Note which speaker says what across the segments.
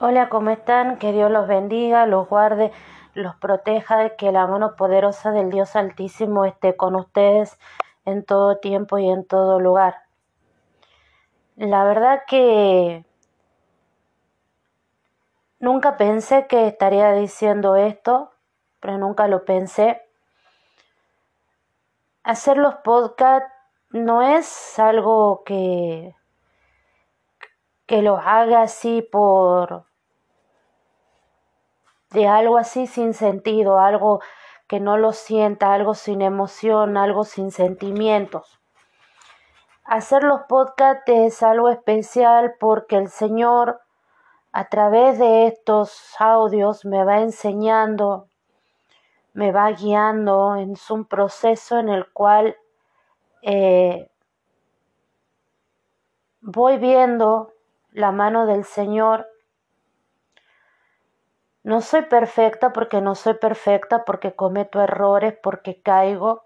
Speaker 1: Hola, ¿cómo están? Que Dios los bendiga, los guarde, los proteja, que la mano poderosa del Dios Altísimo esté con ustedes en todo tiempo y en todo lugar. La verdad que nunca pensé que estaría diciendo esto, pero nunca lo pensé. Hacer los podcasts no es algo que que lo haga así por de algo así sin sentido, algo que no lo sienta, algo sin emoción, algo sin sentimientos. Hacer los podcasts es algo especial porque el Señor a través de estos audios me va enseñando, me va guiando, en un proceso en el cual eh, voy viendo la mano del Señor no soy perfecta porque no soy perfecta, porque cometo errores, porque caigo,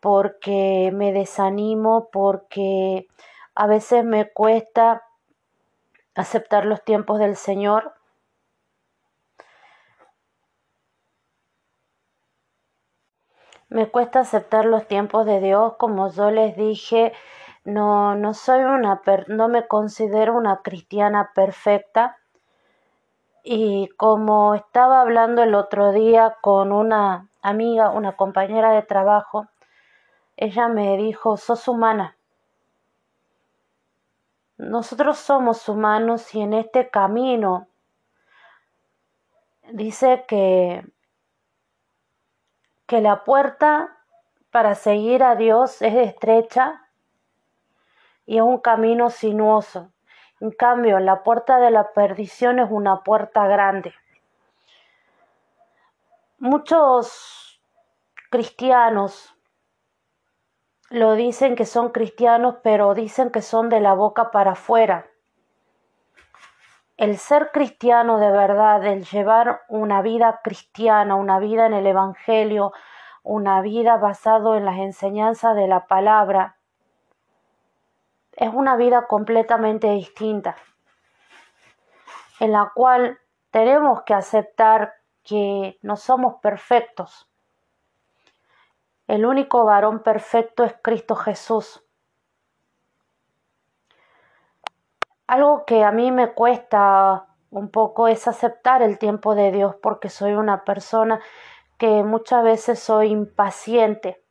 Speaker 1: porque me desanimo, porque a veces me cuesta aceptar los tiempos del Señor. Me cuesta aceptar los tiempos de Dios, como yo les dije, no, no soy una, no me considero una cristiana perfecta y como estaba hablando el otro día con una amiga, una compañera de trabajo, ella me dijo, sos humana. Nosotros somos humanos y en este camino dice que, que la puerta para seguir a Dios es estrecha y es un camino sinuoso. En cambio, la puerta de la perdición es una puerta grande. Muchos cristianos lo dicen que son cristianos, pero dicen que son de la boca para afuera. El ser cristiano de verdad, el llevar una vida cristiana, una vida en el Evangelio, una vida basado en las enseñanzas de la palabra, es una vida completamente distinta, en la cual tenemos que aceptar que no somos perfectos. El único varón perfecto es Cristo Jesús. Algo que a mí me cuesta un poco es aceptar el tiempo de Dios porque soy una persona que muchas veces soy impaciente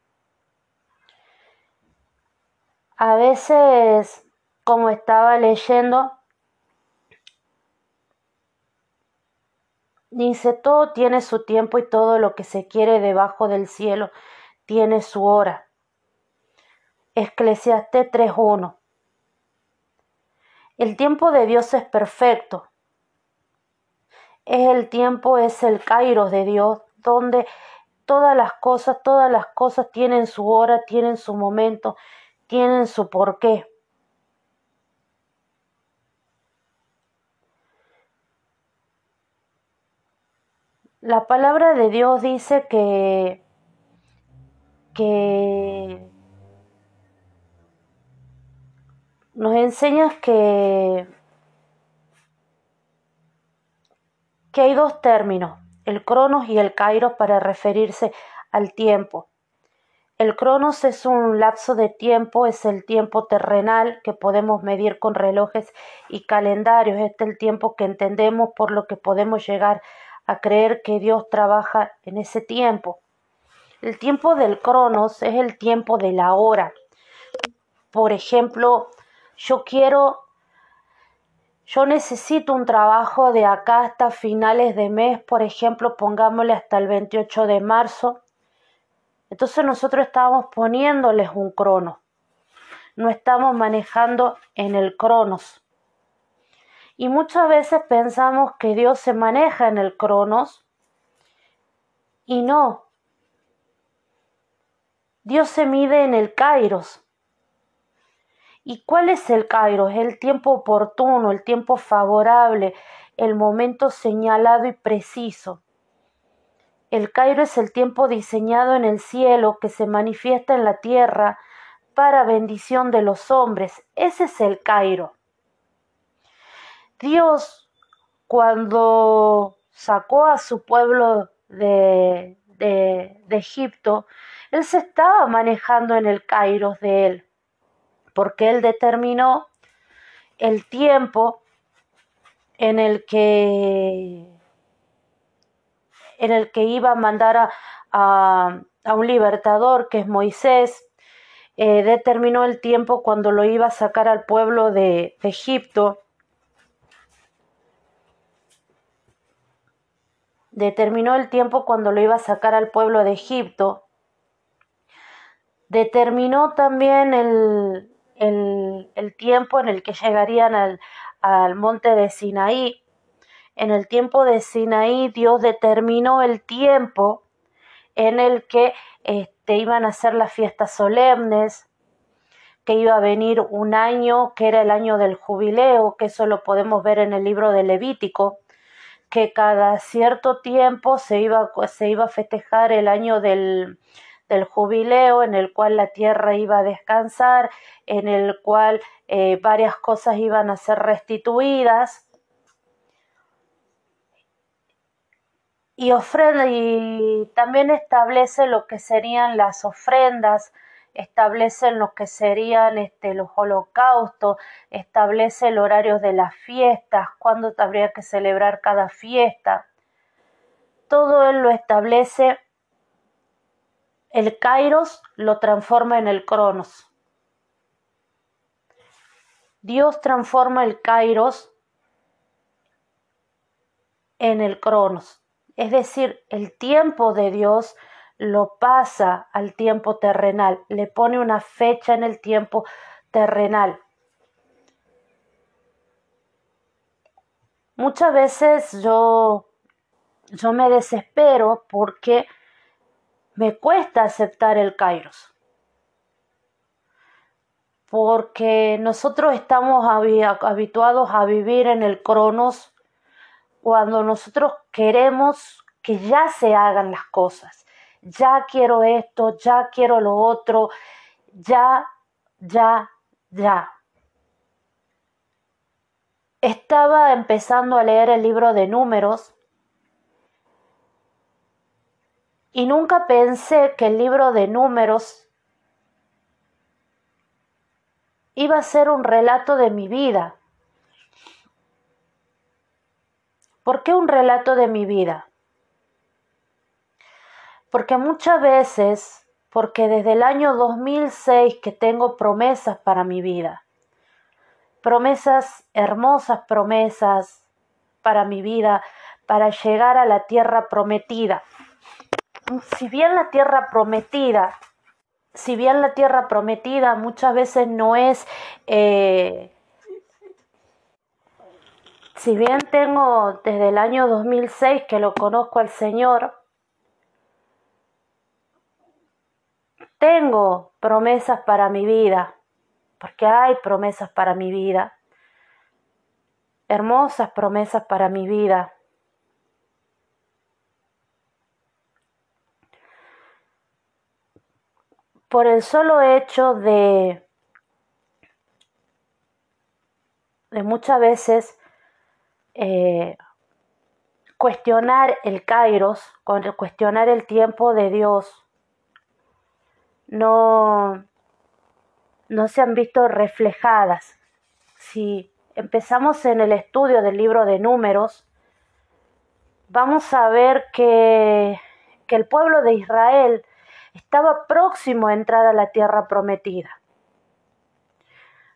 Speaker 1: a veces, como estaba leyendo, dice, todo tiene su tiempo y todo lo que se quiere debajo del cielo tiene su hora. Eclesiastés 3.1. El tiempo de Dios es perfecto. Es el tiempo, es el kairos de Dios, donde todas las cosas, todas las cosas tienen su hora, tienen su momento tienen su porqué. La palabra de Dios dice que, que nos enseña que, que hay dos términos, el cronos y el kairos para referirse al tiempo. El cronos es un lapso de tiempo, es el tiempo terrenal que podemos medir con relojes y calendarios, este es el tiempo que entendemos por lo que podemos llegar a creer que Dios trabaja en ese tiempo. El tiempo del cronos es el tiempo de la hora. Por ejemplo, yo quiero, yo necesito un trabajo de acá hasta finales de mes, por ejemplo, pongámosle hasta el 28 de marzo entonces nosotros estamos poniéndoles un crono, no estamos manejando en el cronos. Y muchas veces pensamos que Dios se maneja en el cronos y no. Dios se mide en el kairos. ¿Y cuál es el kairos? El tiempo oportuno, el tiempo favorable, el momento señalado y preciso. El Cairo es el tiempo diseñado en el cielo que se manifiesta en la tierra para bendición de los hombres. Ese es el Cairo. Dios cuando sacó a su pueblo de, de, Egipto, él se estaba manejando en el Kairos de él, porque él determinó el tiempo en el que en el que iba a mandar a, a, un libertador que es Moisés, eh, determinó el tiempo cuando lo iba a sacar al pueblo de, Egipto determinó el tiempo cuando lo iba a sacar al pueblo de Egipto, determinó también el, el, tiempo en el que llegarían al, al, monte de Sinaí. En el tiempo de Sinaí Dios determinó el tiempo en el que este, iban a ser las fiestas solemnes, que iba a venir un año que era el año del jubileo, que eso lo podemos ver en el libro de Levítico que cada cierto tiempo se iba, se iba a festejar el año del, del jubileo en el cual la tierra iba a descansar, en el cual eh, varias cosas iban a ser restituidas. Y, ofrenda, y también establece lo que serían las ofrendas establecen lo que serían este, los holocaustos, establece el horario de las fiestas, cuándo habría que celebrar cada fiesta. Todo él lo establece, el kairos lo transforma en el cronos. Dios transforma el kairos en el cronos, es decir, el tiempo de Dios lo pasa al tiempo terrenal, le pone una fecha en el tiempo terrenal. Muchas veces yo, yo me desespero porque me cuesta aceptar el kairos. Porque nosotros estamos habituados a vivir en el cronos cuando nosotros queremos que ya se hagan las cosas ya quiero esto, ya quiero lo otro, ya, ya, ya. Estaba empezando a leer el libro de números y nunca pensé que el libro de números iba a ser un relato de mi vida. ¿Por qué un relato de mi vida? Porque muchas veces, porque desde el año 2006 que tengo promesas para mi vida, promesas, hermosas promesas para mi vida, para llegar a la tierra prometida. Si bien la tierra prometida, si bien la tierra prometida muchas veces no es, eh, si bien tengo desde el año 2006 que lo conozco al Señor, tengo promesas para mi vida, porque hay promesas para mi vida, hermosas promesas para mi vida. Por el solo hecho de, de muchas veces eh, cuestionar el kairos, cuestionar el tiempo de Dios, no, no se han visto reflejadas. Si empezamos en el estudio del libro de números, vamos a ver que, que el pueblo de Israel estaba próximo a entrar a la tierra prometida.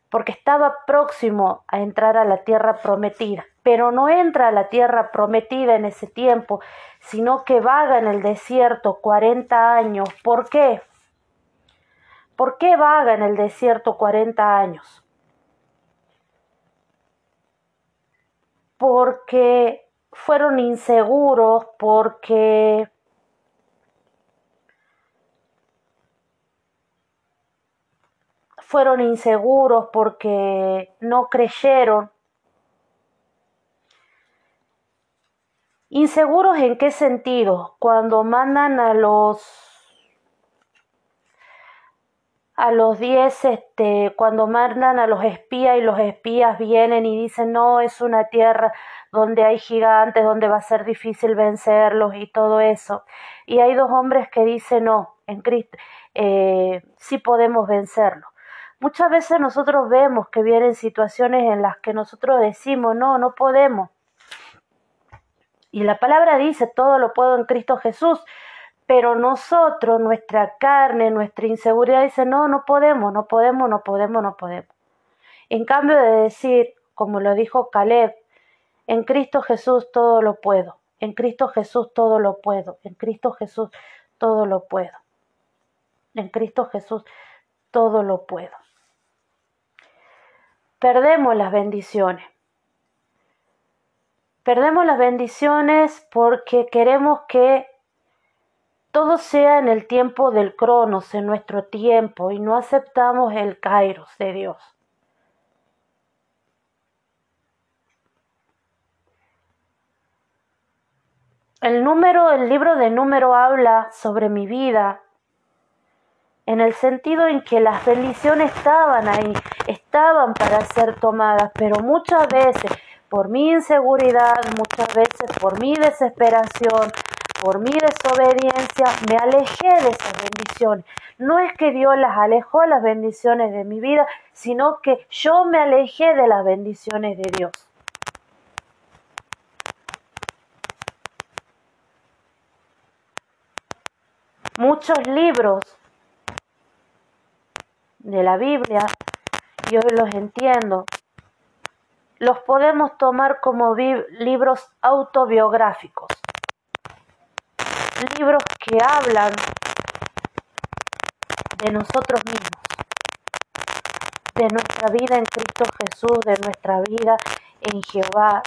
Speaker 1: Porque estaba próximo a entrar a la tierra prometida. Pero no entra a la tierra prometida en ese tiempo, sino que vaga en el desierto 40 años. ¿Por qué? ¿Por qué vaga en el desierto 40 años? Porque fueron inseguros, porque fueron inseguros, porque no creyeron. ¿Inseguros en qué sentido? Cuando mandan a los a los diez, este, cuando mandan a los espías y los espías vienen y dicen, no, es una tierra donde hay gigantes, donde va a ser difícil vencerlos y todo eso. Y hay dos hombres que dicen, no, en Cristo eh, sí podemos vencerlo. Muchas veces nosotros vemos que vienen situaciones en las que nosotros decimos, no, no podemos. Y la palabra dice, todo lo puedo en Cristo Jesús, pero nosotros, nuestra carne, nuestra inseguridad dice, no, no podemos, no podemos, no podemos, no podemos. En cambio de decir, como lo dijo Caleb, en Cristo Jesús todo lo puedo, en Cristo Jesús todo lo puedo, en Cristo Jesús todo lo puedo. En Cristo Jesús todo lo puedo. Perdemos las bendiciones. Perdemos las bendiciones porque queremos que todo sea en el tiempo del cronos, en nuestro tiempo, y no aceptamos el kairos de Dios. El número, el libro de número habla sobre mi vida en el sentido en que las bendiciones estaban ahí, estaban para ser tomadas, pero muchas veces por mi inseguridad, muchas veces por mi desesperación, por mi desobediencia me alejé de esas bendiciones. No es que Dios las alejó las bendiciones de mi vida, sino que yo me alejé de las bendiciones de Dios. Muchos libros de la Biblia, yo los entiendo, los podemos tomar como libros autobiográficos libros que hablan de nosotros mismos, de nuestra vida en Cristo Jesús, de nuestra vida en Jehová,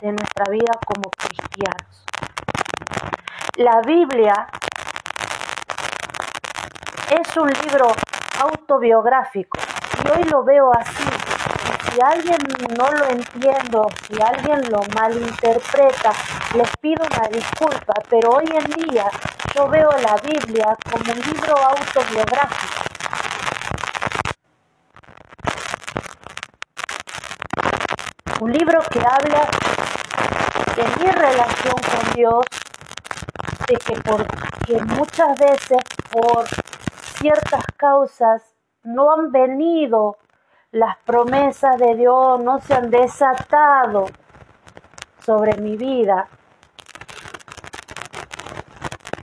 Speaker 1: de nuestra vida como cristianos. La Biblia es un libro autobiográfico y hoy lo veo así. Si alguien no lo entiendo, si alguien lo malinterpreta, les pido una disculpa, pero hoy en día yo veo la Biblia como un libro autobiográfico. Un libro que habla de mi relación con Dios, de que porque muchas veces por ciertas causas no han venido las promesas de Dios, no se han desatado sobre mi vida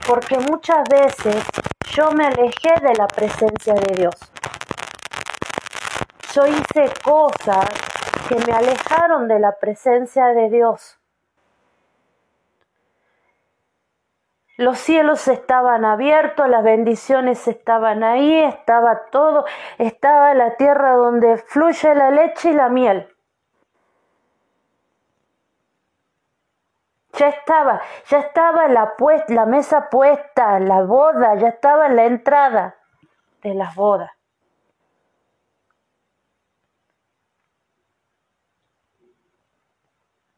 Speaker 1: porque muchas veces yo me alejé de la presencia de Dios. Yo hice cosas que me alejaron de la presencia de Dios. Los cielos estaban abiertos, las bendiciones estaban ahí, estaba todo, estaba la tierra donde fluye la leche y la miel. Ya estaba, ya estaba la, la mesa puesta, la boda, ya estaba la entrada de las bodas.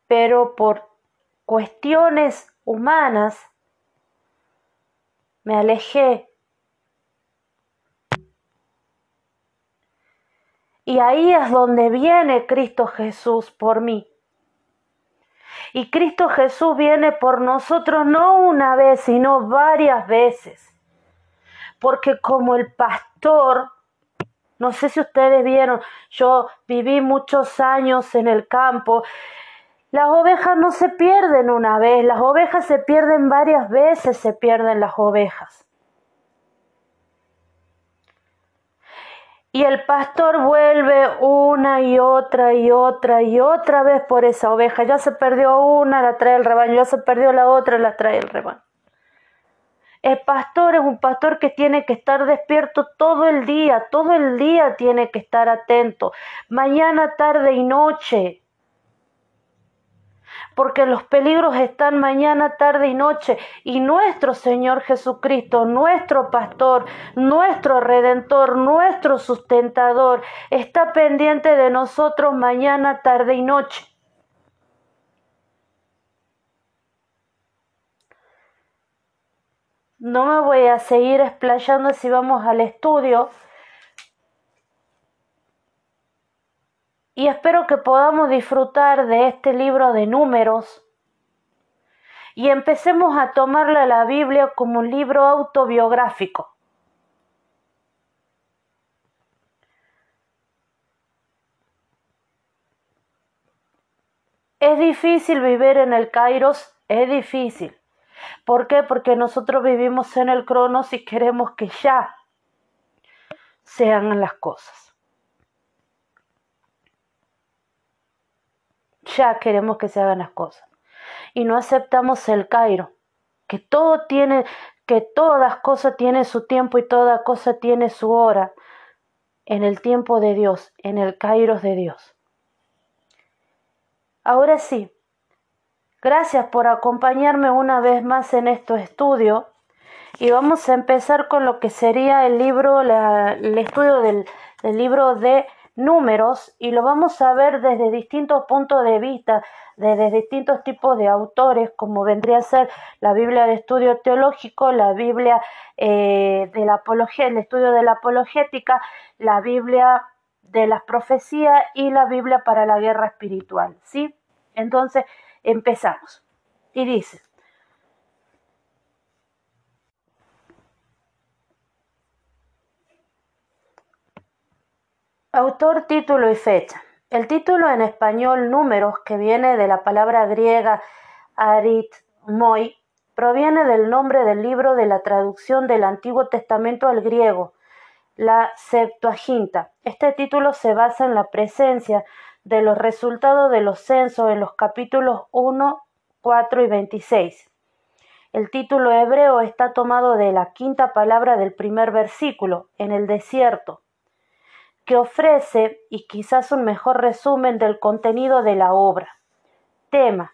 Speaker 1: Pero por cuestiones humanas me alejé. Y ahí es donde viene Cristo Jesús por mí. Y Cristo Jesús viene por nosotros no una vez, sino varias veces. Porque como el pastor, no sé si ustedes vieron, yo viví muchos años en el campo. Las ovejas no se pierden una vez, las ovejas se pierden varias veces, se pierden las ovejas. Y el pastor vuelve una y otra y otra y otra vez por esa oveja. Ya se perdió una, la trae el rebaño. Ya se perdió la otra, la trae el rebaño. El pastor es un pastor que tiene que estar despierto todo el día, todo el día tiene que estar atento, mañana, tarde y noche porque los peligros están mañana, tarde y noche, y nuestro Señor Jesucristo, nuestro pastor, nuestro redentor, nuestro sustentador, está pendiente de nosotros mañana, tarde y noche. No me voy a seguir explayando si vamos al estudio, y espero que podamos disfrutar de este libro de números y empecemos a tomarle la Biblia como un libro autobiográfico. Es difícil vivir en el Kairos, es difícil. ¿Por qué? Porque nosotros vivimos en el Cronos y queremos que ya sean las cosas. Ya queremos que se hagan las cosas. Y no aceptamos el Cairo, que todo tiene, que todas cosas tienen su tiempo y toda cosa tiene su hora en el tiempo de Dios, en el Kairos de Dios. Ahora sí, gracias por acompañarme una vez más en estos estudios y vamos a empezar con lo que sería el libro, el estudio del libro de números y lo vamos a ver desde distintos puntos de vista, desde distintos tipos de autores, como vendría a ser la Biblia de estudio teológico, la Biblia eh, de la apología, el estudio de la apologética, la Biblia de las profecías y la Biblia para la guerra espiritual. ¿sí? Entonces, empezamos. Y dice, Autor, título y fecha. El título en español números, que viene de la palabra griega aritmoi, proviene del nombre del libro de la traducción del Antiguo Testamento al griego, la Septuaginta. Este título se basa en la presencia de los resultados de los censos en los capítulos 1, 4 y 26. El título hebreo está tomado de la quinta palabra del primer versículo, en el desierto que ofrece y quizás un mejor resumen del contenido de la obra. Tema.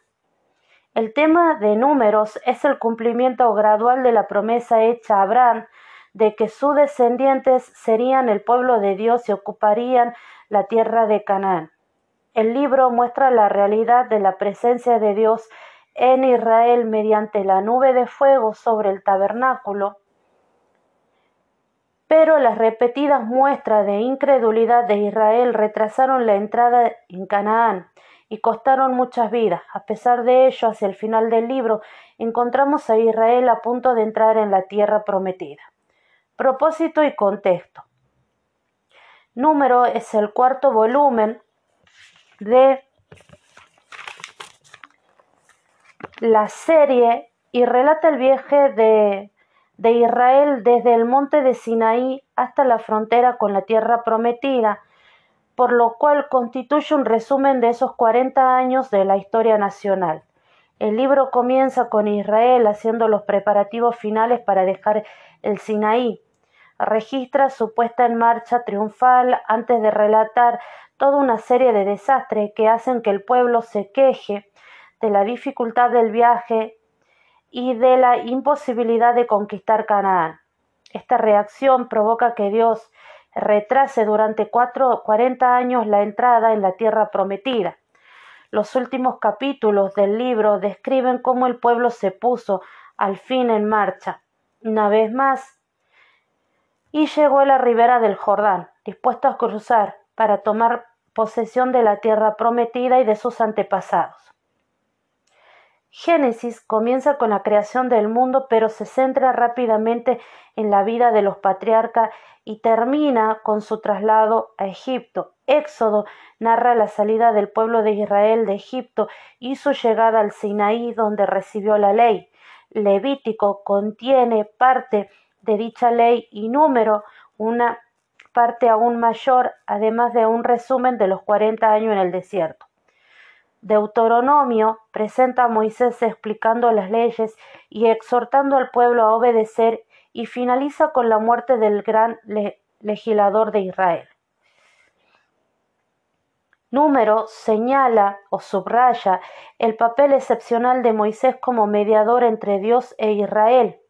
Speaker 1: El tema de números es el cumplimiento gradual de la promesa hecha a Abraham de que sus descendientes serían el pueblo de Dios y ocuparían la tierra de Canaán. El libro muestra la realidad de la presencia de Dios en Israel mediante la nube de fuego sobre el tabernáculo, pero las repetidas muestras de incredulidad de Israel retrasaron la entrada en Canaán y costaron muchas vidas. A pesar de ello, hacia el final del libro encontramos a Israel a punto de entrar en la tierra prometida. Propósito y contexto. Número es el cuarto volumen de la serie y relata el viaje de de Israel desde el monte de Sinaí hasta la frontera con la tierra prometida, por lo cual constituye un resumen de esos 40 años de la historia nacional. El libro comienza con Israel haciendo los preparativos finales para dejar el Sinaí. Registra su puesta en marcha triunfal antes de relatar toda una serie de desastres que hacen que el pueblo se queje de la dificultad del viaje y de la imposibilidad de conquistar Canaán. Esta reacción provoca que Dios retrase durante cuatro, 40 años la entrada en la tierra prometida. Los últimos capítulos del libro describen cómo el pueblo se puso al fin en marcha, una vez más, y llegó a la ribera del Jordán, dispuesto a cruzar para tomar posesión de la tierra prometida y de sus antepasados. Génesis comienza con la creación del mundo, pero se centra rápidamente en la vida de los patriarcas y termina con su traslado a Egipto. Éxodo narra la salida del pueblo de Israel de Egipto y su llegada al Sinaí, donde recibió la ley. Levítico contiene parte de dicha ley y número, una parte aún mayor, además de un resumen de los 40 años en el desierto. Deuteronomio presenta a Moisés explicando las leyes y exhortando al pueblo a obedecer y finaliza con la muerte del gran legislador de Israel. Número señala o subraya el papel excepcional de Moisés como mediador entre Dios e Israel.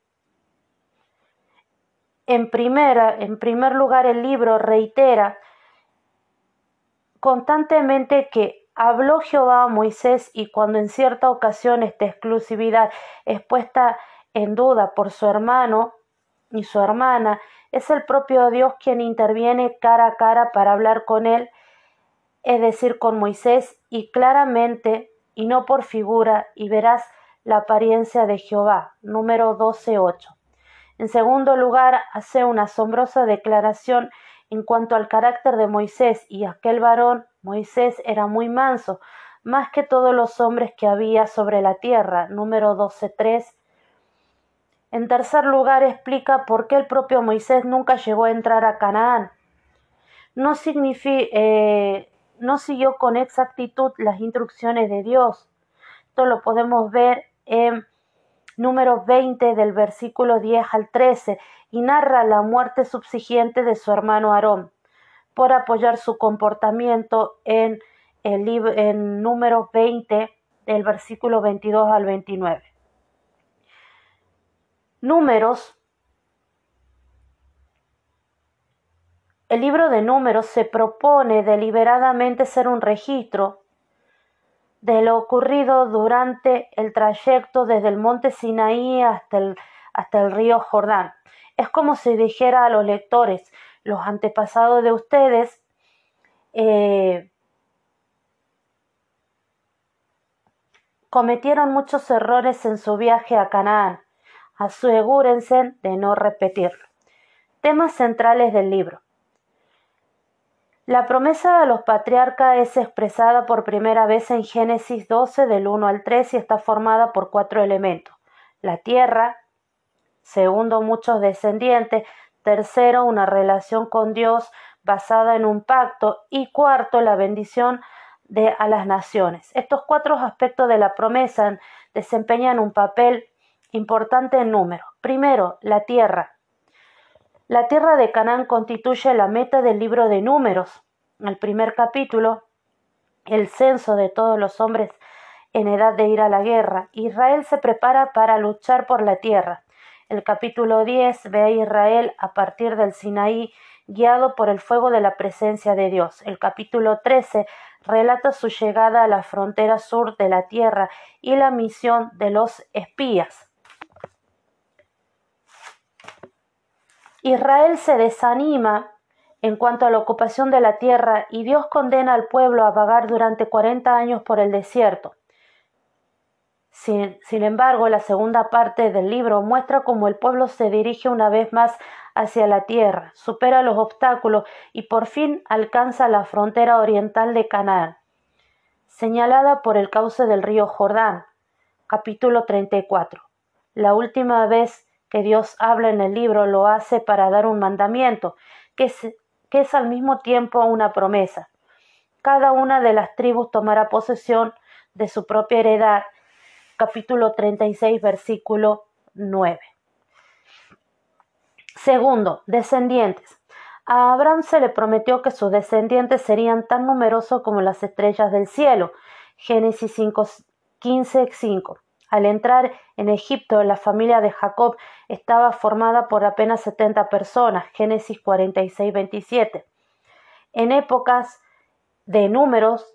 Speaker 1: En, primera, en primer lugar, el libro reitera constantemente que Habló Jehová a Moisés y cuando en cierta ocasión esta exclusividad es puesta en duda por su hermano y su hermana, es el propio Dios quien interviene cara a cara para hablar con él es decir, con Moisés, y claramente, y no por figura, y verás la apariencia de Jehová. Número 12.8. En segundo lugar, hace una asombrosa declaración en cuanto al carácter de Moisés y aquel varón, Moisés era muy manso, más que todos los hombres que había sobre la tierra. Número 12.3. En tercer lugar, explica por qué el propio Moisés nunca llegó a entrar a Canaán. No, eh, no siguió con exactitud las instrucciones de Dios. Esto lo podemos ver en número 20 del versículo 10 al 13 y narra la muerte subsiguiente de su hermano Aarón por apoyar su comportamiento en el en número 20 del versículo 22 al 29. Números El libro de números se propone deliberadamente ser un registro de lo ocurrido durante el trayecto desde el monte Sinaí hasta el, hasta el río Jordán. Es como si dijera a los lectores, los antepasados de ustedes eh, cometieron muchos errores en su viaje a Canaán. Asegúrense de no repetirlo. Temas centrales del libro. La promesa a los patriarcas es expresada por primera vez en Génesis 12 del 1 al 3 y está formada por cuatro elementos. La tierra, segundo muchos descendientes, tercero una relación con Dios basada en un pacto y cuarto la bendición de a las naciones. Estos cuatro aspectos de la promesa desempeñan un papel importante en número. Primero, la tierra. La tierra de Canaán constituye la meta del libro de números. El primer capítulo, el censo de todos los hombres en edad de ir a la guerra. Israel se prepara para luchar por la tierra. El capítulo 10 ve a Israel a partir del Sinaí guiado por el fuego de la presencia de Dios. El capítulo 13 relata su llegada a la frontera sur de la tierra y la misión de los espías. Israel se desanima en cuanto a la ocupación de la tierra y Dios condena al pueblo a vagar durante cuarenta años por el desierto. Sin, sin, embargo, la segunda parte del libro muestra cómo el pueblo se dirige una vez más hacia la tierra, supera los obstáculos y por fin alcanza la frontera oriental de Canaán, señalada por el cauce del río Jordán. Capítulo 34. La última vez que Dios habla en el libro lo hace para dar un mandamiento, que es, que es al mismo tiempo una promesa. Cada una de las tribus tomará posesión de su propia heredad. Capítulo 36, versículo 9. Segundo, descendientes. A Abraham se le prometió que sus descendientes serían tan numerosos como las estrellas del cielo. Génesis 5, 15, 5. Al entrar en Egipto, la familia de Jacob estaba formada por apenas 70 personas, Génesis 46, 27. En épocas de números,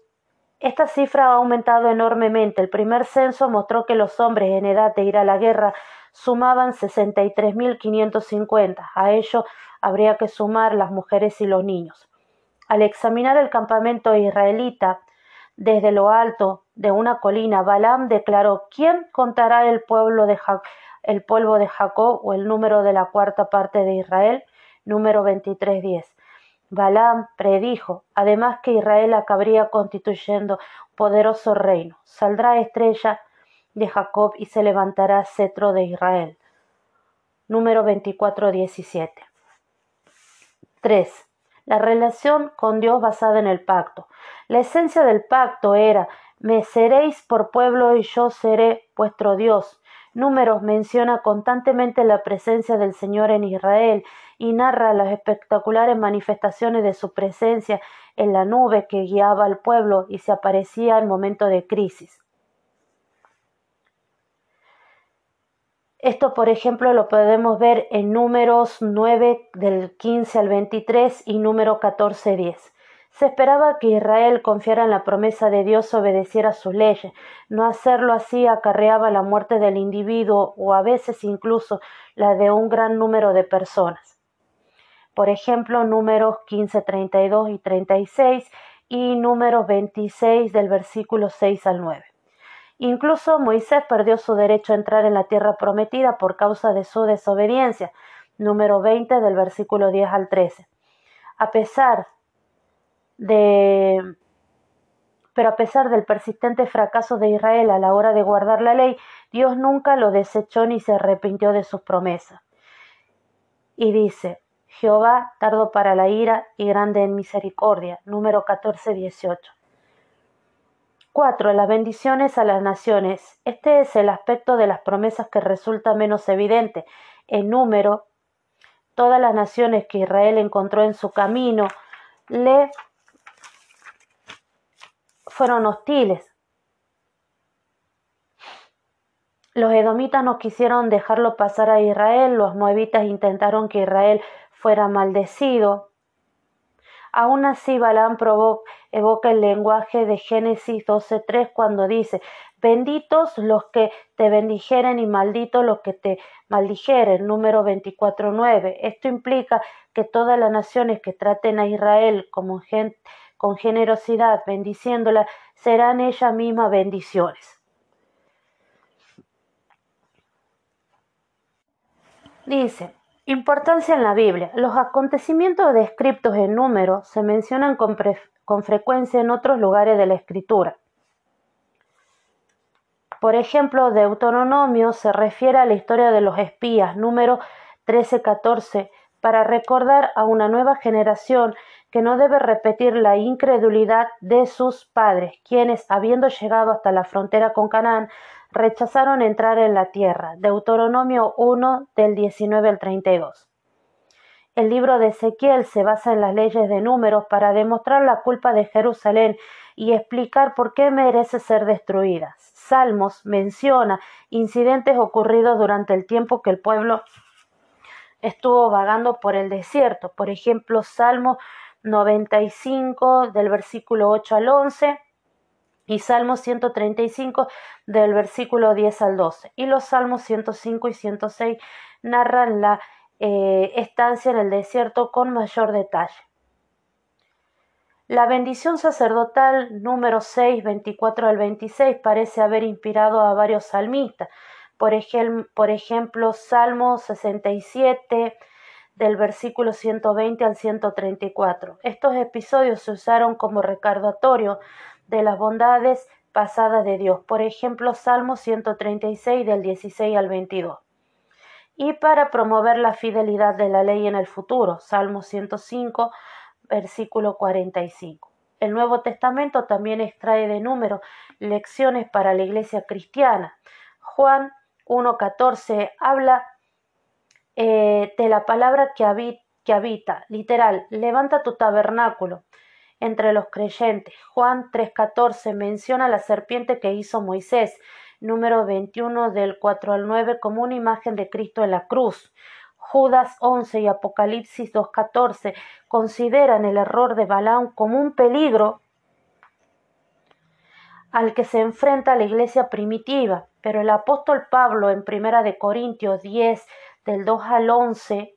Speaker 1: esta cifra ha aumentado enormemente. El primer censo mostró que los hombres en edad de ir a la guerra sumaban 63.550. A ello habría que sumar las mujeres y los niños. Al examinar el campamento israelita desde lo alto de una colina, Balaam declaró, ¿quién contará el, pueblo de el polvo de Jacob o el número de la cuarta parte de Israel? Número 23.10. Balaam predijo, además que Israel acabaría constituyendo poderoso reino. Saldrá estrella de Jacob y se levantará cetro de Israel. Número 24.17. 3. La relación con Dios basada en el pacto. La esencia del pacto era me seréis por pueblo y yo seré vuestro Dios. Números menciona constantemente la presencia del Señor en Israel y narra las espectaculares manifestaciones de su presencia en la nube que guiaba al pueblo y se aparecía en momento de crisis. Esto, por ejemplo, lo podemos ver en números 9 del 15 al 23 y número 14, 10. Se esperaba que Israel confiara en la promesa de Dios obedeciera sus leyes. No hacerlo así acarreaba la muerte del individuo o a veces incluso la de un gran número de personas. Por ejemplo, números 15, 32 y 36 y número 26 del versículo 6 al 9. Incluso Moisés perdió su derecho a entrar en la tierra prometida por causa de su desobediencia, número 20 del versículo 10 al 13. A pesar de pero a pesar del persistente fracaso de Israel a la hora de guardar la ley, Dios nunca lo desechó ni se arrepintió de sus promesas. Y dice, Jehová tardo para la ira y grande en misericordia. Número 14, 18. 4. Las bendiciones a las naciones. Este es el aspecto de las promesas que resulta menos evidente. En número, todas las naciones que Israel encontró en su camino le fueron hostiles. Los edomitas no quisieron dejarlo pasar a Israel, los moabitas intentaron que Israel fuera maldecido. Aún así, Balaam evoca el lenguaje de Génesis 12.3 cuando dice, benditos los que te bendijeren y malditos los que te maldijeren, número 24.9. Esto implica que todas las naciones que traten a Israel como con generosidad, bendiciéndola, serán ellas mismas bendiciones. Dice, Importancia en la Biblia. Los acontecimientos descritos en números se mencionan con, con, frecuencia en otros lugares de la Escritura. Por ejemplo, Deuteronomio se refiere a la historia de los espías, número 13-14, para recordar a una nueva generación que no debe repetir la incredulidad de sus padres, quienes, habiendo llegado hasta la frontera con Canaán, rechazaron entrar en la tierra. Deuteronomio 1 del 19 al 32. El libro de Ezequiel se basa en las leyes de números para demostrar la culpa de Jerusalén y explicar por qué merece ser destruida. Salmos menciona incidentes ocurridos durante el tiempo que el pueblo estuvo vagando por el desierto. Por ejemplo, Salmo 95 del versículo 8 al 11 y Salmo 135 del versículo 10 al 12. Y los Salmos 105 y 106 narran la eh, estancia en el desierto con mayor detalle. La bendición sacerdotal número 6, 24 al 26 parece haber inspirado a varios salmistas. Por, por ejemplo, Salmo 67 del versículo 120 al 134. Estos episodios se usaron como recordatorio de las bondades pasadas de Dios. Por ejemplo, Salmo 136 del 16 al 22. Y para promover la fidelidad de la ley en el futuro, Salmo 105, versículo 45. El Nuevo Testamento también extrae de número lecciones para la iglesia cristiana. Juan 1.14 habla eh, de la palabra que que habita, literal, levanta tu tabernáculo entre los creyentes. Juan 3.14 menciona la serpiente que hizo Moisés, número 21 del 4 al 9 como una imagen de Cristo en la cruz. Judas 11 y Apocalipsis 2.14 consideran el error de Balaam como un peligro al que se enfrenta la iglesia primitiva, pero el apóstol Pablo en Primera de Corintios 10 del 2 al 11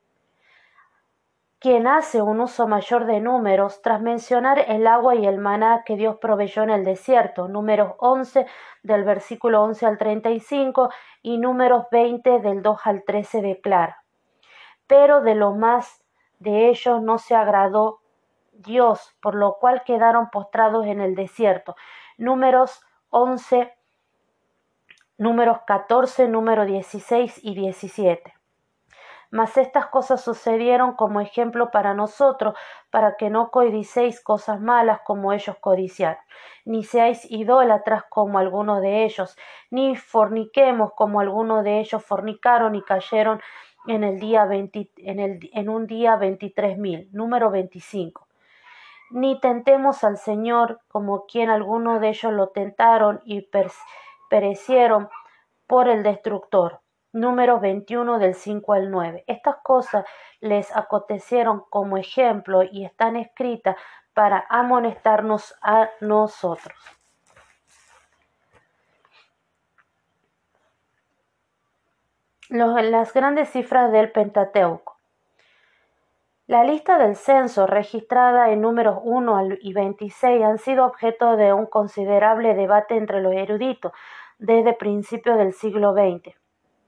Speaker 1: quien hace un uso mayor de números tras mencionar el agua y el maná que Dios proveyó en el desierto, números 11 del versículo 11 al 35 y números 20 del 2 al 13 declara. Pero de lo más de ellos no se agradó Dios, por lo cual quedaron postrados en el desierto. Números 11, números 14, número 16 y 17. Mas estas cosas sucedieron como ejemplo para nosotros, para que no codicéis cosas malas como ellos codiciaron, ni seáis idólatras como algunos de ellos, ni forniquemos como algunos de ellos fornicaron y cayeron en el día en, el, en un día veintitrés mil, número veinticinco. Ni tentemos al Señor como quien algunos de ellos lo tentaron y perecieron por el destructor número 21 del 5 al 9. Estas cosas les acontecieron como ejemplo y están escritas para amonestarnos a nosotros. las grandes cifras del Pentateuco. La lista del censo, registrada en números 1 y 26, han sido objeto de un considerable debate entre los eruditos desde principios del siglo XX.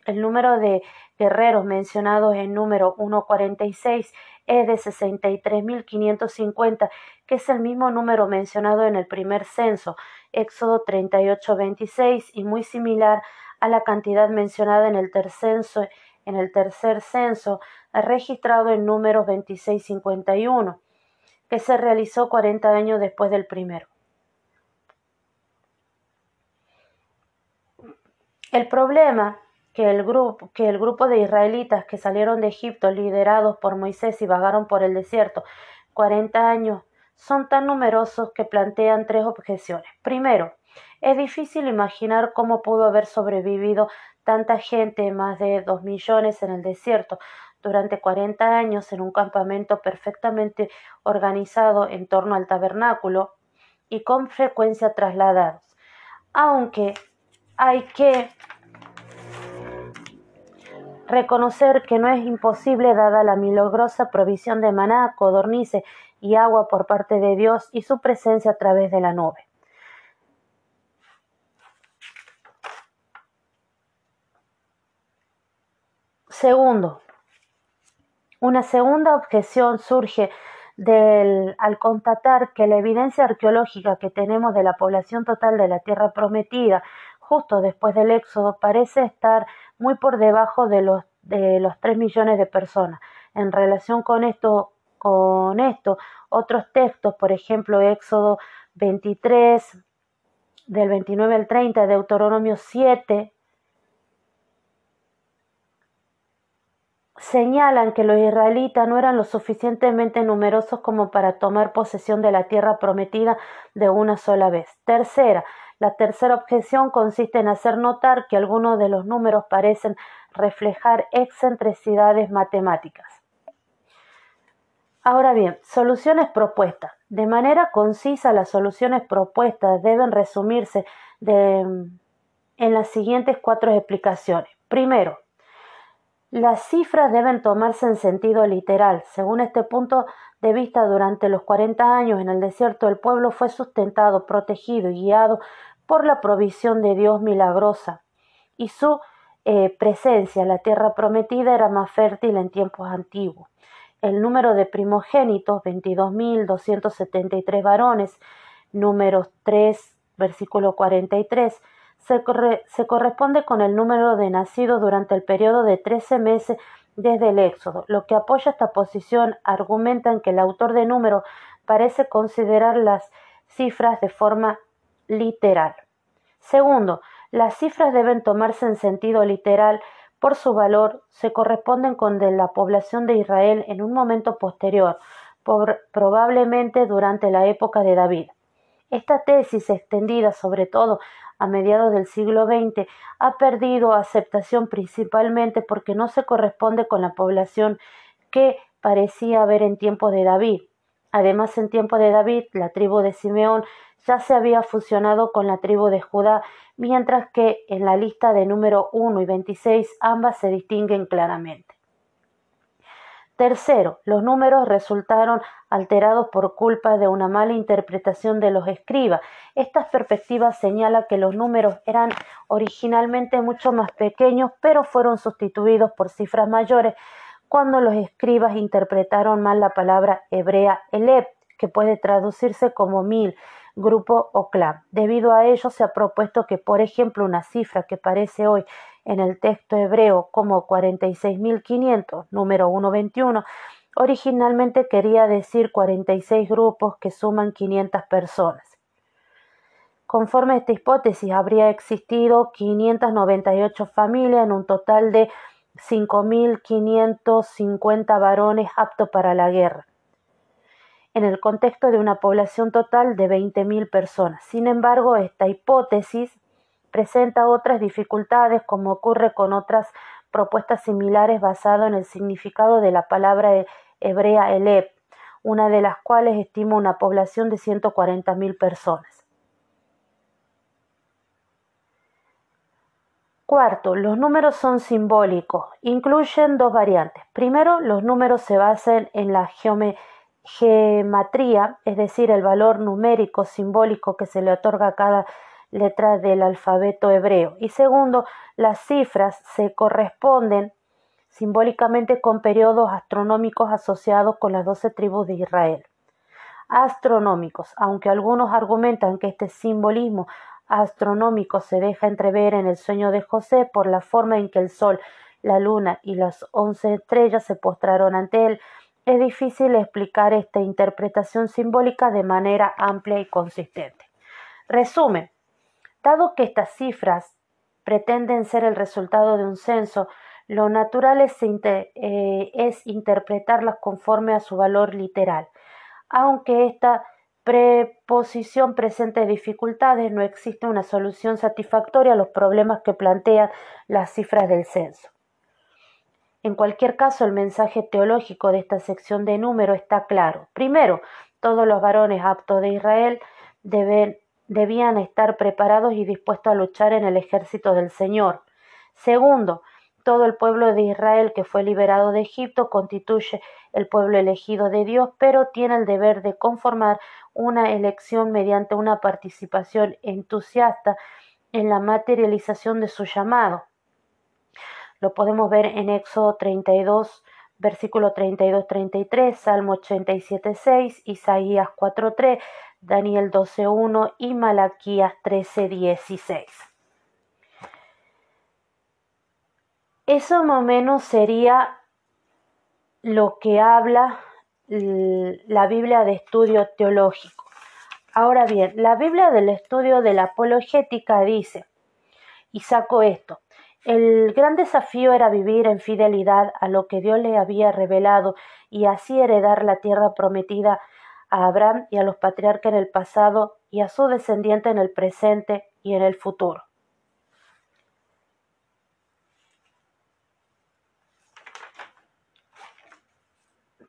Speaker 1: El número de guerreros mencionados en número 146 es de 63.550, que es el mismo número mencionado en el primer censo, Éxodo 38.26, y muy similar a la cantidad mencionada en el, censo, en el tercer censo, registrado en número 2651, que se realizó 40 años después del primero. El problema que el, grupo, que el grupo de israelitas que salieron de Egipto liderados por Moisés y vagaron por el desierto 40 años son tan numerosos que plantean tres objeciones. Primero, es difícil imaginar cómo pudo haber sobrevivido tanta gente, más de dos millones en el desierto, durante 40 años en un campamento perfectamente organizado en torno al tabernáculo y con frecuencia trasladados. Aunque hay que reconocer que no es imposible dada la milagrosa provisión de maná, codornices y agua por parte de Dios y su presencia a través de la nube. Segundo, una segunda objeción surge del, al constatar que la evidencia arqueológica que tenemos de la población total de la tierra prometida justo después del éxodo parece estar muy por debajo de los, de los 3 millones de personas. En relación con esto, con esto, otros textos, por ejemplo, Éxodo 23, del 29 al 30, Deuteronomio 7, señalan que los israelitas no eran lo suficientemente numerosos como para tomar posesión de la tierra prometida de una sola vez. Tercera, la tercera objeción consiste en hacer notar que algunos de los números parecen reflejar excentricidades matemáticas. Ahora bien, soluciones propuestas. De manera concisa, las soluciones propuestas deben resumirse en las siguientes cuatro explicaciones. Primero, las cifras deben tomarse en sentido literal. Según este punto de vista, durante los 40 años en el desierto, el pueblo fue sustentado, protegido y guiado por la provisión de Dios milagrosa y su eh, presencia en la tierra prometida era más fértil en tiempos antiguos. El número de primogénitos, 22.273 varones, números 3, versículo 43, se, se corresponde con el número de nacidos durante el periodo de 13 meses desde el Éxodo. Lo que apoya esta posición argumentan que el autor de número parece considerar las cifras de forma literal. Segundo, las cifras deben tomarse en sentido literal por su valor, se corresponden con la población de Israel en un momento posterior, probablemente durante la época de David. Esta tesis, extendida sobre todo a mediados del siglo XX, ha perdido aceptación principalmente porque no se corresponde con la población que parecía haber en tiempos de David. Además, en tiempo de David, la tribu de Simeón ya se había fusionado con la tribu de Judá, mientras que en la lista de número 1 y 26 ambas se distinguen claramente. Tercero, los números resultaron alterados por culpa de una mala interpretación de los escribas. Esta perspectiva señala que los números eran originalmente mucho más pequeños, pero fueron sustituidos por cifras mayores cuando los escribas interpretaron mal la palabra hebrea elep, que puede traducirse como mil, grupo o clan. Debido a ello se ha propuesto que, por ejemplo, una cifra que aparece hoy en el texto hebreo como 46.500, número 121, originalmente quería decir 46 grupos que suman 500 personas. Conforme a esta hipótesis, habría existido 598 familias en un total de 5.550 varones aptos para la guerra en el contexto de una población total de 20.000 personas. Sin embargo, esta hipótesis presenta otras dificultades, como ocurre con otras propuestas similares basadas en el significado de la palabra hebrea elep, una de las cuales estima una población de 140.000 personas. Cuarto, los números son simbólicos. Incluyen dos variantes. Primero, los números se basan en la geometría, es decir, el valor numérico simbólico que se le otorga a cada letra del alfabeto hebreo. Y segundo, las cifras se corresponden simbólicamente con periodos astronómicos asociados con las doce tribus de Israel. Astronómicos, aunque algunos argumentan que este simbolismo astronómico se deja entrever en el sueño de José por la forma en que el sol, la luna y las once estrellas se postraron ante él, es difícil explicar esta interpretación simbólica de manera amplia y consistente. Resumen, dado que estas cifras pretenden ser el resultado de un censo, lo natural eh, es, interpretarlas conforme a su valor literal. Aunque esta preposición presente dificultades, no existe una solución satisfactoria a los problemas que plantean las cifras del censo. En cualquier caso, el mensaje teológico de esta sección de número está claro. Primero, todos los varones aptos de Israel debían estar preparados y dispuestos a luchar en el ejército del Señor. Segundo, todo el pueblo de Israel que fue liberado de Egipto constituye el pueblo elegido de Dios, pero tiene el deber de conformar una elección mediante una participación entusiasta en la materialización de su llamado. Lo podemos ver en Éxodo 32, versículo 32-33, Salmo 87-6, Isaías 4-3, Daniel 12-1 y Malaquías 13-16. Eso más o menos sería lo que habla la Biblia de estudio teológico. Ahora bien, la Biblia del estudio de la apologética dice, y saco esto, el gran desafío era vivir en fidelidad a lo que Dios le había revelado y así heredar la tierra prometida a Abraham y a los patriarcas en el pasado y a su descendiente en el presente y en el futuro.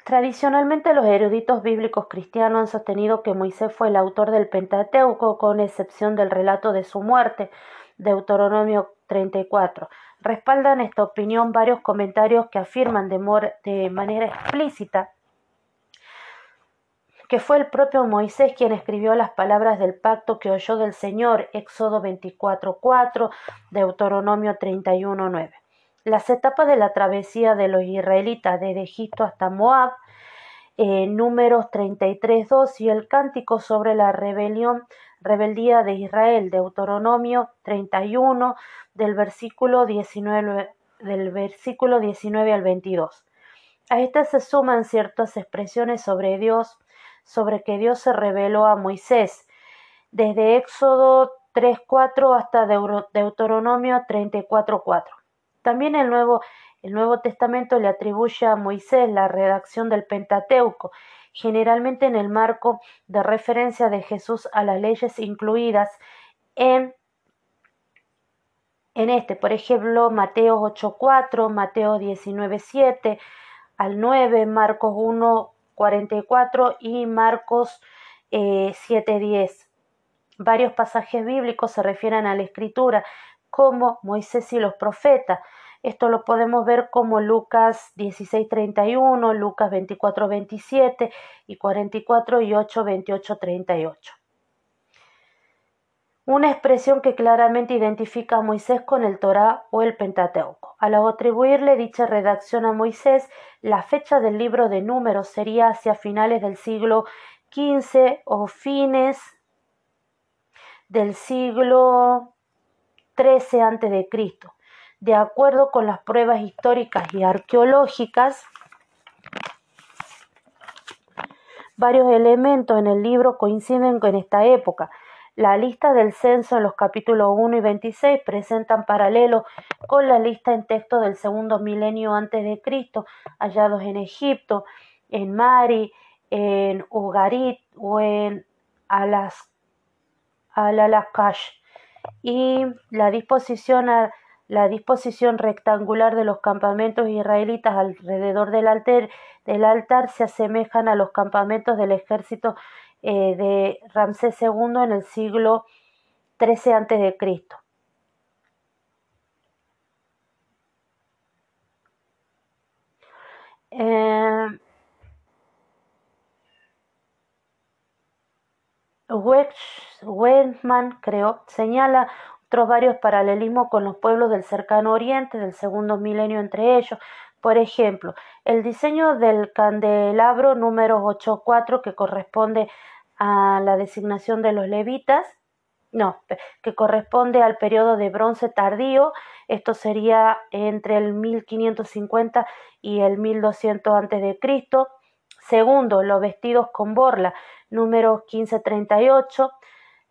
Speaker 1: Tradicionalmente los eruditos bíblicos cristianos han sostenido que Moisés fue el autor del Pentateuco, con excepción del relato de su muerte, Deuteronomio 34. Respaldan esta opinión varios comentarios que afirman de, de manera explícita que fue el propio Moisés quien escribió las palabras del pacto que oyó del Señor, Éxodo 24.4, Deuteronomio 31.9 las etapas de la travesía de los israelitas desde Egipto hasta Moab, eh, números 33.2 y el cántico sobre la rebelión, rebeldía de Israel, Deuteronomio 31 del versículo 19, del versículo 19 al 22. A estas se suman ciertas expresiones sobre Dios, sobre que Dios se reveló a Moisés, desde Éxodo 3.4 hasta Deuteronomio 34.4. También el Nuevo, el Nuevo Testamento le atribuye a Moisés la redacción del Pentateuco, generalmente en el marco de referencia de Jesús a las leyes incluidas en, en este, por ejemplo, Mateo 8.4, Mateo 19.7 al 9, Marcos 1.44 y Marcos 7.10. Eh, Varios pasajes bíblicos se refieren a la escritura como Moisés y los profetas. Esto lo podemos ver como Lucas 16:31, Lucas 24:27 y 44 y 8, 28, 38. Una expresión que claramente identifica a Moisés con el Torá o el Pentateuco. Al atribuirle dicha redacción a Moisés, la fecha del libro de números sería hacia finales del siglo XV o fines del siglo XIII a.C. De acuerdo con las pruebas históricas y arqueológicas, varios elementos en el libro coinciden con esta época. La lista del censo en los capítulos 1 y 26 presentan paralelo con la lista en texto del segundo milenio antes de Cristo, hallados en Egipto, en Mari, en Ugarit o en Alas, Alalakash y la disposición, la disposición rectangular de los campamentos israelitas alrededor del altar, del altar se asemejan a los campamentos del ejército eh, de Ramsés II en el siglo XIII a.C. Eh, señala otros varios paralelismos con los pueblos del cercano oriente del segundo milenio entre ellos, por ejemplo, el diseño del candelabro número 8.4 que corresponde a la designación de los levitas, no, que corresponde al periodo de bronce tardío, esto sería entre el 1550 y el 1200 a.C. Segundo, los vestidos con borla, número 1538.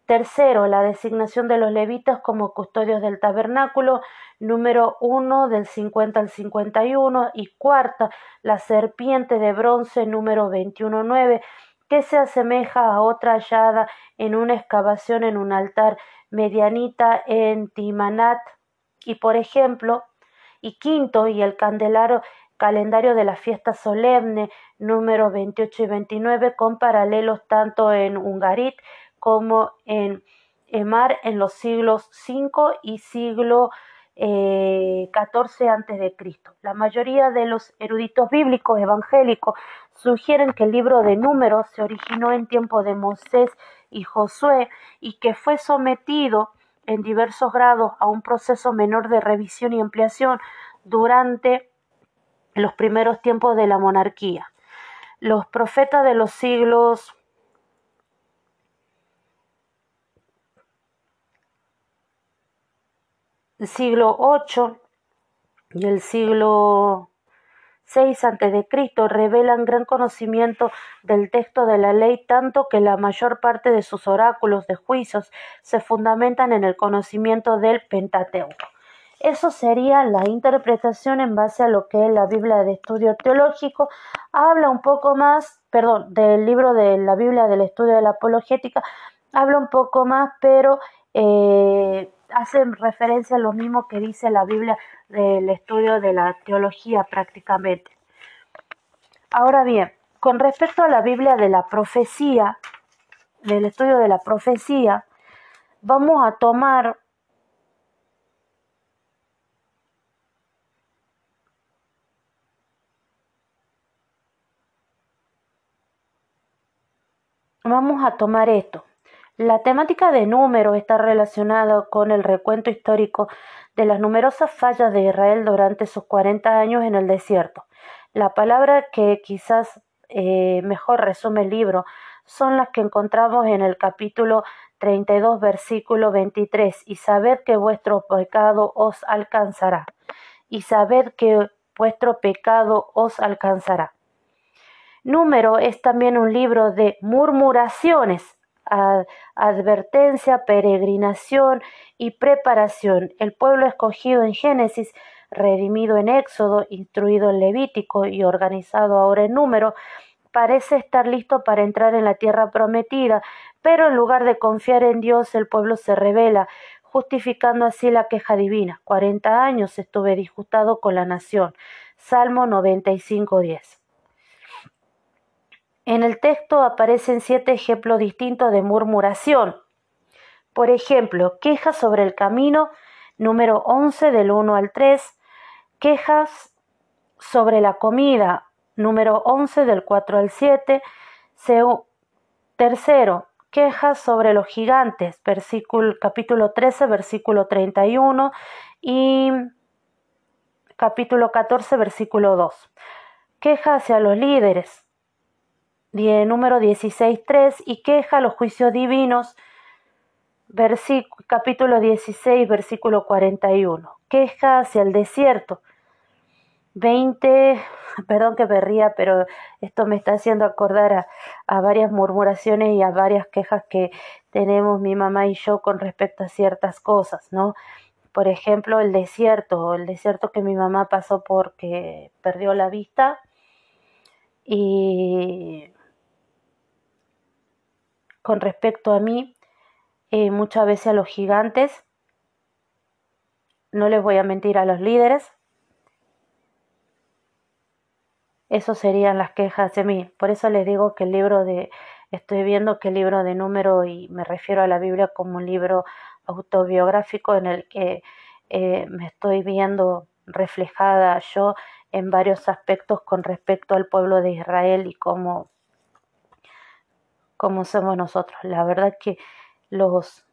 Speaker 1: Tercero, la designación de los levitas como custodios del tabernáculo, número 1 del 50 al 51. Y cuarta, la serpiente de bronce, número 21.9, que se asemeja a otra hallada en una excavación en un altar medianita en Timanat. Y por ejemplo, y quinto, y el candelaro calendario de la fiesta solemne número 28 y 29 con paralelos tanto en Ungarit como en Emar en los siglos V y siglo eh, antes de Cristo. La mayoría de los eruditos bíblicos evangélicos sugieren que el libro de Números se originó en tiempo de Moisés y Josué y que fue sometido en diversos grados a un proceso menor de revisión y ampliación durante los primeros tiempos de la monarquía. Los profetas de los siglos siglo VIII y el siglo VI a.C. revelan gran conocimiento del texto de la ley, tanto que la mayor parte de sus oráculos de juicios se fundamentan en el conocimiento del Pentateuco. Eso sería la interpretación en base a lo que es la Biblia de Estudio Teológico. Habla un poco más, perdón, del libro de la Biblia del Estudio de la Apologética, habla un poco más, pero eh, hace referencia a lo mismo que dice la Biblia del estudio de la teología prácticamente. Ahora bien, con respecto a la Biblia de la profecía, del estudio de la profecía, vamos a tomar Vamos a tomar esto. La temática de número está relacionada con el recuento histórico de las numerosas fallas de Israel durante sus 40 años en el desierto. La palabra que quizás eh, mejor resume el libro son las que encontramos en el capítulo 32, versículo 23, y sabed que vuestro pecado os alcanzará, y sabed que vuestro pecado os alcanzará. Número es también un libro de murmuraciones, advertencia, peregrinación y preparación. El pueblo escogido en Génesis, redimido en Éxodo, instruido en Levítico y organizado ahora en número, parece estar listo para entrar en la tierra prometida, pero en lugar de confiar en Dios, el pueblo se revela, justificando así la queja divina. Cuarenta años estuve disgustado con la nación. Salmo 95.10. En el texto aparecen siete ejemplos distintos de murmuración. Por ejemplo, quejas sobre el camino, número 11 del 1 al 3, quejas sobre la comida, número 11 del 4 al 7, tercero, quejas sobre los gigantes, versículo, capítulo 13, versículo 31 y capítulo 14, versículo 2. Queja hacia los líderes, número 16.3 y queja los juicios divinos, capítulo 16, versículo 41. Queja hacia el desierto. 20, perdón que me ría, pero esto me está haciendo acordar a, a, varias murmuraciones y a varias quejas que tenemos mi mamá y yo con respecto a ciertas cosas, ¿no? Por ejemplo, el desierto, el desierto que mi mamá pasó porque perdió la vista y con respecto a mí, eh, muchas veces a los gigantes, no les voy a mentir a los líderes, eso serían las quejas de mí. Por eso les digo que el libro de, estoy viendo que el libro de número, y me refiero a la Biblia como un libro autobiográfico en el que eh, me estoy viendo reflejada yo en varios aspectos con respecto al pueblo de Israel y cómo, cómo somos nosotros. La verdad que los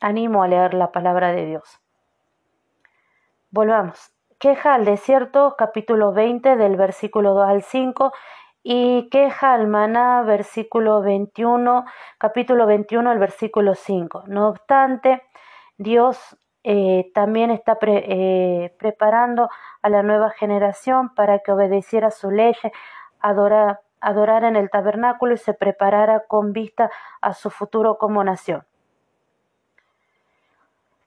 Speaker 1: animo a leer la palabra de Dios. Volvamos. Queja al desierto, capítulo 20, del versículo 2 al 5, y queja al maná, versículo 21, capítulo 21, el versículo 5. No obstante, Dios eh, también está eh, preparando a la nueva generación para que obedeciera su ley, adorara, adorara en el tabernáculo y se preparara con vista a su futuro como nación.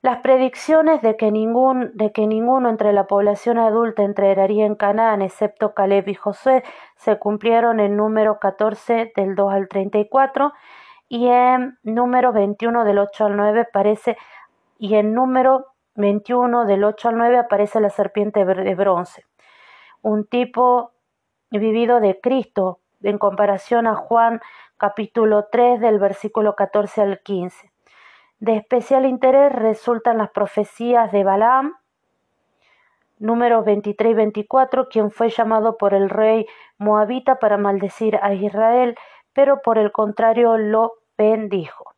Speaker 1: Las predicciones de que, ningún, de que ninguno entre la población adulta entraría en Canaán, excepto Caleb y José, se cumplieron en número 14 del 2 al 34 y en número 21 del 8 al 9 aparece y en número 21 del 8 al 9 aparece la serpiente de bronce, un tipo vivido de Cristo en comparación a Juan capítulo 3 del versículo 14 al 15. De especial interés resultan las profecías de Balaam, números 23 y 24, quien fue llamado por el rey moabita para maldecir a Israel, pero por el contrario lo bendijo.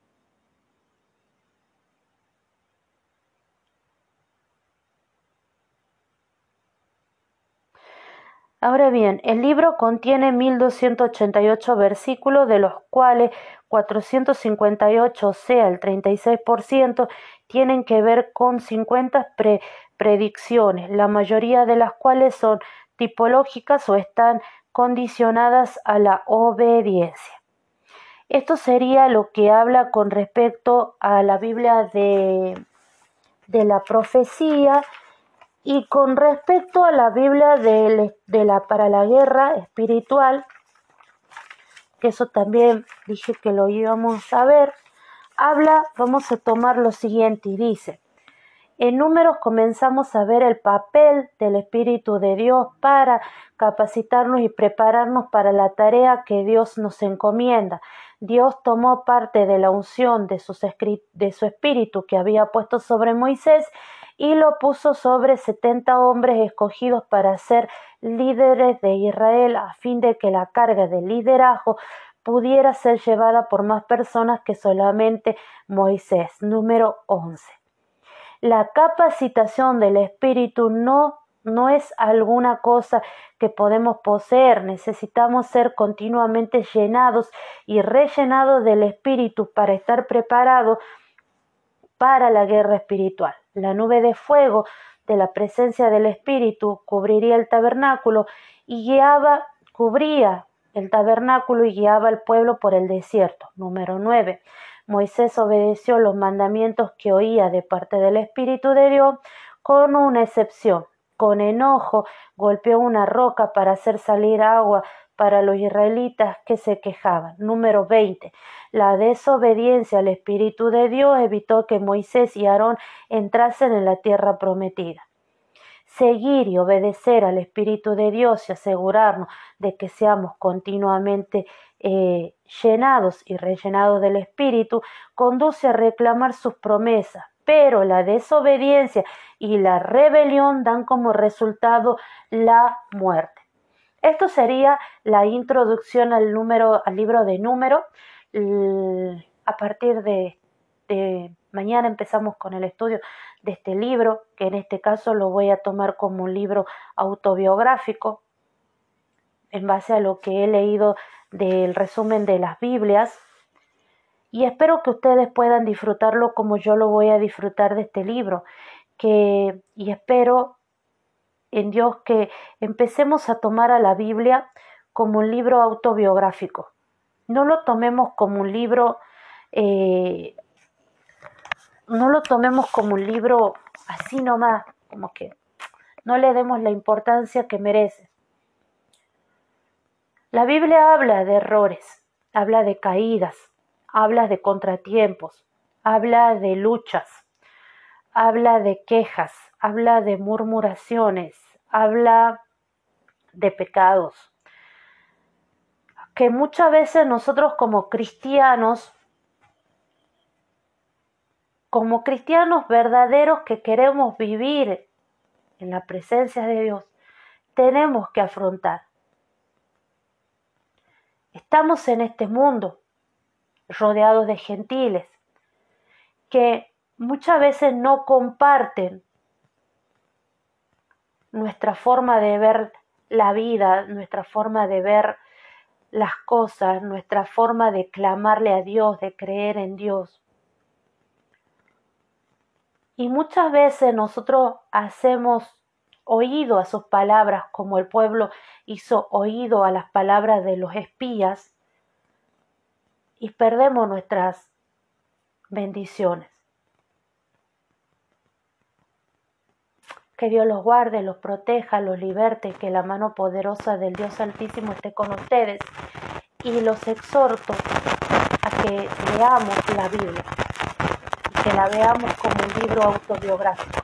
Speaker 1: Ahora bien, el libro contiene 1288 versículos, de los cuales 458, o sea, el 36%, tienen que ver con 50 predicciones, la mayoría de las cuales son tipológicas o están condicionadas a la obediencia. Esto sería lo que habla con respecto a la Biblia de, de la profecía y con respecto a la Biblia de, la, para la guerra espiritual, que eso también dije que lo íbamos a ver, habla, vamos a tomar lo siguiente y dice, en números comenzamos a ver el papel del Espíritu de Dios para capacitarnos y prepararnos para la tarea que Dios nos encomienda. Dios tomó parte de la unción de, de su Espíritu que había puesto sobre Moisés y lo puso sobre setenta hombres escogidos para ser líderes de Israel a fin de que la carga de liderazgo pudiera ser llevada por más personas que solamente Moisés. Número 11. La capacitación del Espíritu no no es alguna cosa que podemos poseer, necesitamos ser continuamente llenados y rellenados del Espíritu para estar preparados para la guerra espiritual. La nube de fuego de la presencia del Espíritu cubriría el tabernáculo y guiaba, cubría el tabernáculo y guiaba al pueblo por el desierto. Número 9. Moisés obedeció los mandamientos que oía de parte del Espíritu de Dios, con una excepción. Con enojo golpeó una roca para hacer salir agua para los israelitas que se quejaban. Número 20. La desobediencia al Espíritu de Dios evitó que Moisés y Aarón entrasen en la tierra prometida. Seguir y obedecer al Espíritu de Dios y asegurarnos de que seamos continuamente eh, llenados y rellenados del Espíritu conduce a reclamar sus promesas, pero la desobediencia y la rebelión dan como resultado la muerte. Esto sería la introducción al, número, al libro de número a partir de, mañana empezamos con el estudio de este libro, que en este caso lo voy a tomar como un libro autobiográfico, en base a lo que he leído del resumen de las Biblias. Y espero que ustedes puedan disfrutarlo como yo lo voy a disfrutar de este libro. Que, y espero en Dios que empecemos a tomar a la Biblia como un libro autobiográfico no lo tomemos como un libro, eh, no lo tomemos como un libro así nomás, como que no le demos la importancia que merece. La Biblia habla de errores, habla de caídas, habla de contratiempos, habla de luchas, habla de quejas, habla de murmuraciones, habla de pecados, que muchas veces nosotros como cristianos, como cristianos verdaderos que queremos vivir en la presencia de Dios, tenemos que afrontar. Estamos en este mundo rodeados de gentiles que muchas veces no comparten nuestra forma de ver la vida, nuestra forma de ver las cosas, nuestra forma de clamarle a Dios, de creer en Dios. Y muchas veces nosotros hacemos oído a sus palabras como el pueblo hizo oído a las palabras de los espías y perdemos nuestras bendiciones. Que Dios los guarde, los proteja, los liberte, que la mano poderosa del Dios Altísimo esté con ustedes. Y los exhorto a que leamos la Biblia, que la veamos como un libro autobiográfico,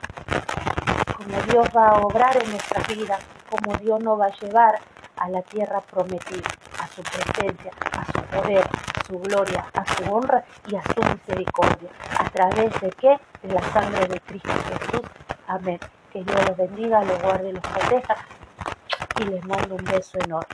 Speaker 1: como Dios va a obrar en nuestras vidas, como Dios nos va a llevar a la tierra prometida, a su presencia, a su poder, su gloria, a su honra y a su misericordia. ¿A través de qué? De la sangre de Cristo Jesús. Amén. Que Dios los bendiga, los guarde los proteja. Y les mando un beso enorme.